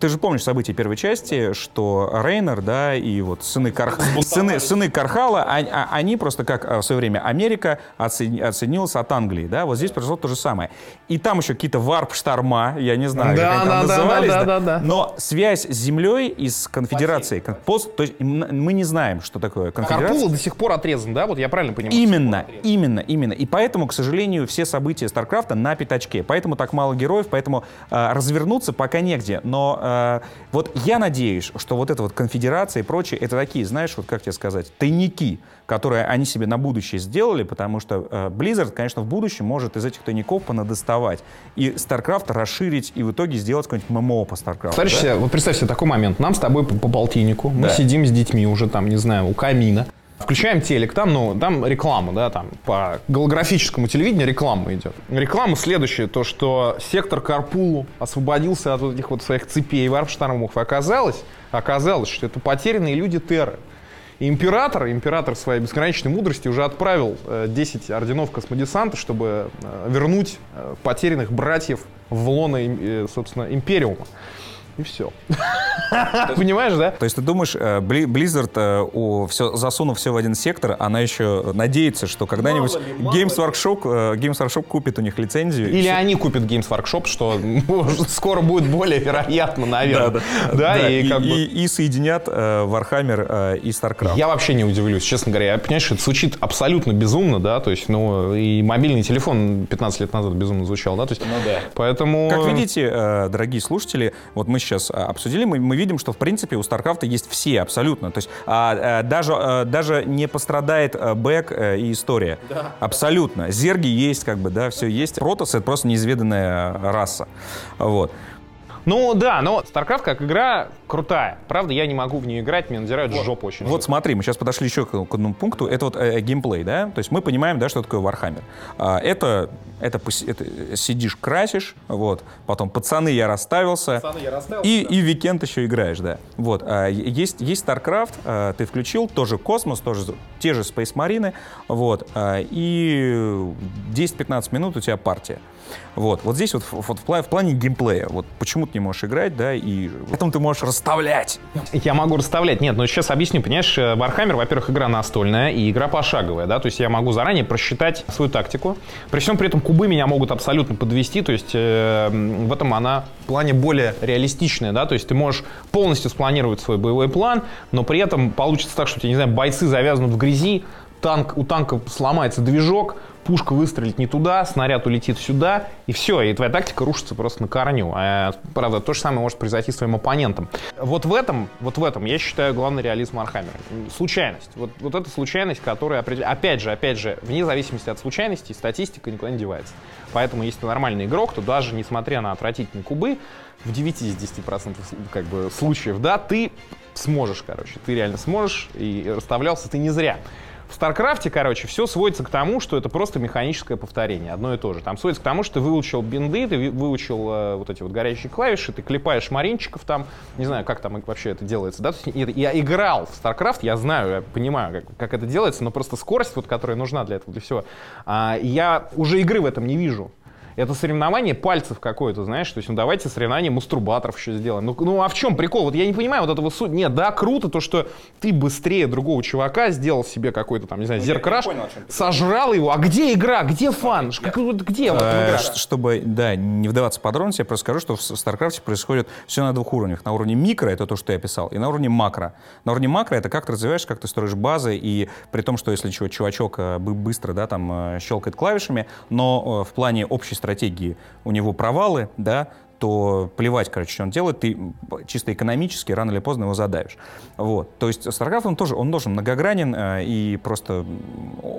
Ты же помнишь события первой части, что Рейнер, да, и вот сыны, Кар... сыны, сыны Кархала, а- а- они просто как а, в свое время Америка отсоедини- отсоединилась от Англии, да, вот здесь произошло то же самое. И там еще какие-то варп-шторма, я не знаю, Да, как они там да, да, назывались, да, да, да. но связь с Землей и с конфедерацией, кон- пост- то есть мы не знаем, что такое конфедерация. Карпула до сих пор отрезан, да? Вот я правильно понимаю? Именно, именно, именно. И поэтому, к сожалению, все события Старкрафта на пятачке. Поэтому так мало героев, поэтому э, развернуться пока негде. Но э, вот я надеюсь, что вот эта вот конфедерация и прочее, это такие, знаешь, вот как тебе сказать, тайники, которые они себе на будущее сделали, потому что э, Blizzard, конечно, в будущем может из этих тайников понадоставать и StarCraft расширить и в итоге сделать какой-нибудь ММО по StarCraft. Представляешь да? себе, вот представь себе такой момент. Нам с тобой по, по полтиннику, мы Да. сидим с детьми уже там, не знаю, у камина. Включаем телек, там, ну, там реклама, да, там по голографическому телевидению реклама идет. Реклама следующая, то, что сектор Карпулу освободился от вот этих вот своих цепей варп-штормов. И оказалось, оказалось, что это потерянные люди Терры. И император, император своей бесконечной мудрости уже отправил э, 10 орденов космодесанта, чтобы э, вернуть э, потерянных братьев в лоно, э, собственно, империума. И все. Понимаешь, да? То есть ты думаешь, э, Бли- Blizzard, э, у- всё- засунув все в один сектор, она еще надеется, что когда-нибудь Games Workshop, э, Games Workshop купит у них лицензию. Или они купят Games Workshop, что может, скоро будет более вероятно, наверное. Да, Да, и и, как бы... и- и соединят Warhammer и StarCraft. Я вообще не удивлюсь, честно говоря. Я, понимаешь, это звучит абсолютно безумно, да, то есть, ну, и мобильный телефон 15 лет назад безумно звучал, да, то есть, поэтому... Как видите, дорогие слушатели, вот мы сейчас а, обсудили, мы, мы видим, что в принципе у StarCraft есть все абсолютно. То есть а, э, даже, э, даже не пострадает э, бэк э, и история. Абсолютно. Зерги есть, как бы, да, все есть. Протос — это просто неизведанная раса. Вот. Ну, да, но StarCraft как игра крутая. Правда, я не могу в нее играть, мне надирают жопу очень. Вот смотри, мы сейчас подошли еще к, к одному пункту. Это вот э, геймплей, да? То есть мы понимаем, да, что такое Warhammer. А, это, это, это сидишь, красишь, вот. Потом пацаны, я расставился. и, и в Weekend еще играешь, да. Вот. а, есть, есть StarCraft, а, ты включил, тоже космос, тоже те же Space Marine, вот. а, и 10-15 минут у тебя партия. Вот, вот здесь вот, вот в, в плане геймплея, вот почему ты не можешь играть, да, и потом ты можешь расставлять. Я могу расставлять. Нет, но сейчас объясню. Понимаешь, э, Warhammer, во-первых, игра настольная и игра пошаговая, да, то есть я могу заранее просчитать свою тактику. При всем при этом кубы меня могут абсолютно подвести, то есть э, в этом она в плане более реалистичная, да, то есть ты можешь полностью спланировать свой боевой план, но при этом получится так, что, я не знаю, бойцы завязнут в грязи, танк, у танка сломается движок, пушка выстрелит не туда, снаряд улетит сюда, и все, и твоя тактика рушится просто на корню. А, правда, то же самое может произойти с твоим оппонентом. Вот в этом, вот в этом я считаю главный реализм Warhammer'а. Случайность. Вот, вот эта случайность, которая, определя- опять же, опять же, вне зависимости от случайности, статистика никуда не девается. Поэтому, если ты нормальный игрок, то даже несмотря на отвратительные кубы, в 9 из 10% как бы, случаев, да, ты сможешь, короче, ты реально сможешь, и расставлялся ты не зря. В StarCraft'е, короче, все сводится к тому, что это просто механическое повторение, одно и то же. Там сводится к тому, что ты выучил бинды, ты выучил э, вот эти вот горящие клавиши, ты клепаешь маринчиков там, не знаю, как там вообще это делается, да? Я, играл в StarCraft, я знаю, я понимаю, как, как это делается, но просто скорость, вот, которая нужна для этого, для всего, а, я уже игры в этом не вижу. Это соревнование пальцев какое-то, знаешь, то есть, ну давайте соревнование мастурбаторов еще сделаем. Ну, ну а в чем прикол? Вот я не понимаю вот этого суть. Нет, да, круто то, что ты быстрее другого чувака сделал себе какой-то там, не знаю, зеркраш, сожрал его. А где игра? Где фан? Ш- как- вот где вот Э, игра? Чтобы, да, не вдаваться в подробности, я просто скажу, что в StarCraft происходит все на двух уровнях. На уровне микро, это то, что я писал, и на уровне макро. На уровне макро это как ты развиваешь, как ты строишь базы, и при том, что если чувачок э, бы- быстро, да, там, э, щелкает клавишами, но э, в плане общей стратегии у него провалы, да, то плевать, короче, что он делает, ты чисто экономически рано или поздно его задавишь. Вот. То есть StarCraft, он тоже, он тоже многогранен, э, и просто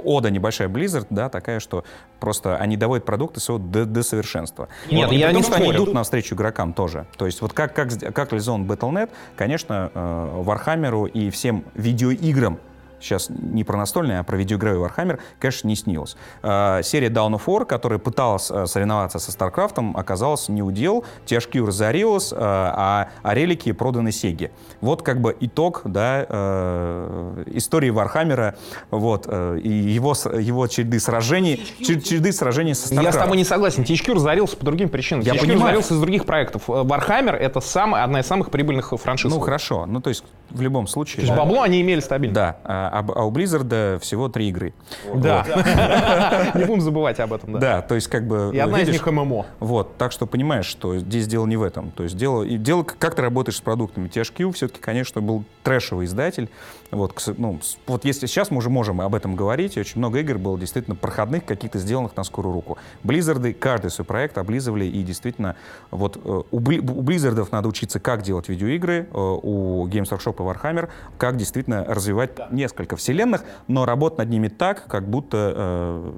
ода небольшая Blizzard, да, такая, что просто они доводят продукты своего до, до совершенства. Нет, Вот. Я не что они идут навстречу игрокам тоже. То есть вот как, как, как реализован Battle.net, конечно, э, Warhammer и всем видеоиграм сейчас не про настольные, а про видеоигровой Warhammer, конечно, не снилось. Э, серия Dawn of War, которая пыталась э, соревноваться со StarCraft, оказалась не удел, THQ разорилась, э, а, а релики проданы Сеге. Вот как бы итог да, э, истории Вархаммера вот, и его, его череды сражений, чер- череды сражений со StarCraft. Я с тобой не согласен. THQ разорился по другим причинам. Я THQ понимаю. разорился из других проектов. Warhammer — это самая, одна из самых прибыльных франшиз. Ну, хорошо. Ну, то есть, в любом случае... есть да. бабло они имели стабильно. Да, а, а- у Blizzard всего три игры. Да. Не будем забывать об этом, да. Да, то есть как бы... И одна из них MMO. Вот, так что понимаешь, что здесь дело не в этом. То есть дело, дело как ты работаешь с продуктами. THQ все-таки, конечно, был трэшевый издатель. Вот, ну, вот если сейчас мы уже можем об этом говорить, очень много игр было действительно проходных, каких-то сделанных на скорую руку. Близзарды каждый свой проект облизывали, и действительно, вот э, у, Бли- у Близзардов надо учиться, как делать видеоигры, э, у Games Workshop и Warhammer, как действительно развивать несколько вселенных, но работать над ними так, как будто, э,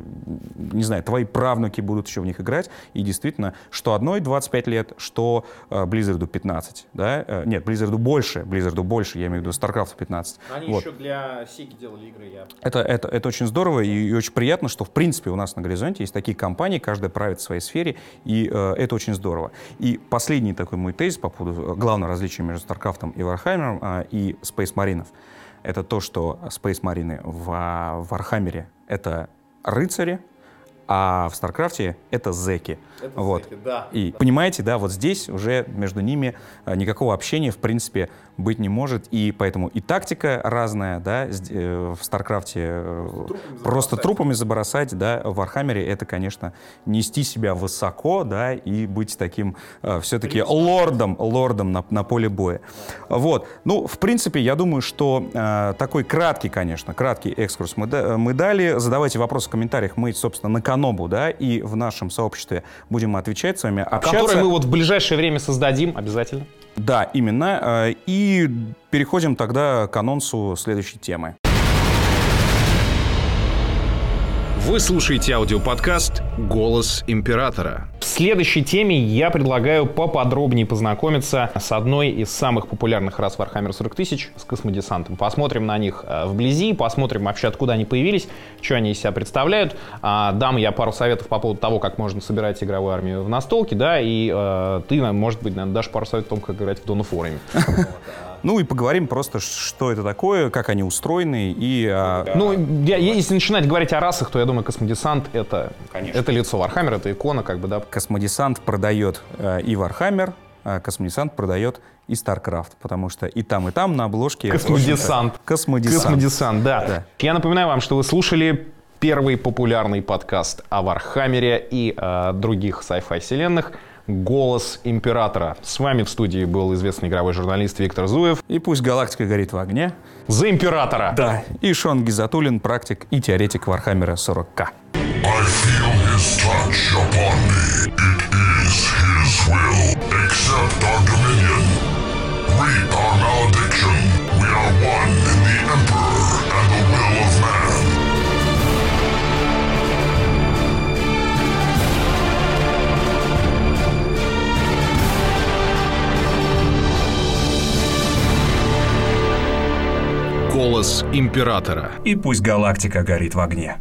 не знаю, твои правнуки будут еще в них играть, и действительно, что одной 25 лет, что Blizzard 15, да? Нет, Blizzard больше, Blizzard больше, я имею в виду StarCraft 15. Вот. для Сеги делали игры, я... Это, это, это очень здорово и, и очень приятно, что в принципе у нас на горизонте есть такие компании, каждая правит в своей сфере, и э, это очень здорово. И последний такой мой тезис по поводу э, главного различия между StarCraft и Warhammer э, и Space Marine. Это то, что Space Marine в Warhammer это рыцари, а в Старкрафте это зеки. вот. да. И понимаете, да, вот здесь уже между ними э, никакого общения в принципе быть не может, и поэтому и тактика разная, да, э, в Старкрафте э, просто трупами забросать, да, в Вархаммере это, конечно, нести себя высоко, да, и быть таким все-таки лордом, лордом на, на поле боя. Вот, ну, в принципе, я думаю, что э, такой краткий, конечно, краткий экскурс мы, да- мы дали. Задавайте вопросы в комментариях, мы, собственно, на Канобу, да, и в нашем сообществе будем отвечать с вами, общаться. Который мы вот в ближайшее время создадим обязательно. Да, именно. Э, Переходим тогда к анонсу следующей темы. Вы слушаете аудиоподкаст «Голос императора». Следующей теме я предлагаю поподробнее познакомиться с одной из самых популярных рас Warhammer 40 тысяч, с космодесантом. Посмотрим на них э, вблизи, посмотрим вообще, откуда они появились, что они из себя представляют. А, Дам я пару советов по поводу того, как можно собирать игровую армию в настолке, да, и э, ты, может быть, наверное, дашь пару советов о том, как играть в Dawn of War. Ну и поговорим просто, что это такое, как они устроены и... а, Ну, я- если начинать говорить о расах, то я думаю, космодесант это, это лицо Warhammer, это икона, как бы, да. Космодесант продает э, и Warhammer, а Космодесант продает и StarCraft, потому что и там, и там на обложке... Космодесант. Космодесант. Космодесант, да. Да. Я напоминаю вам, что вы слушали первый популярный подкаст о Вархаммере и э, других sci-fi вселенных «Голос императора». С вами в студии был известный игровой журналист Виктор Зуев. И пусть галактика горит в огне. За императора! Да. И Шон Гизатуллин, практик и теоретик Вархаммера 40к. I feel his touch upon Голос императора. И пусть галактика горит в огне.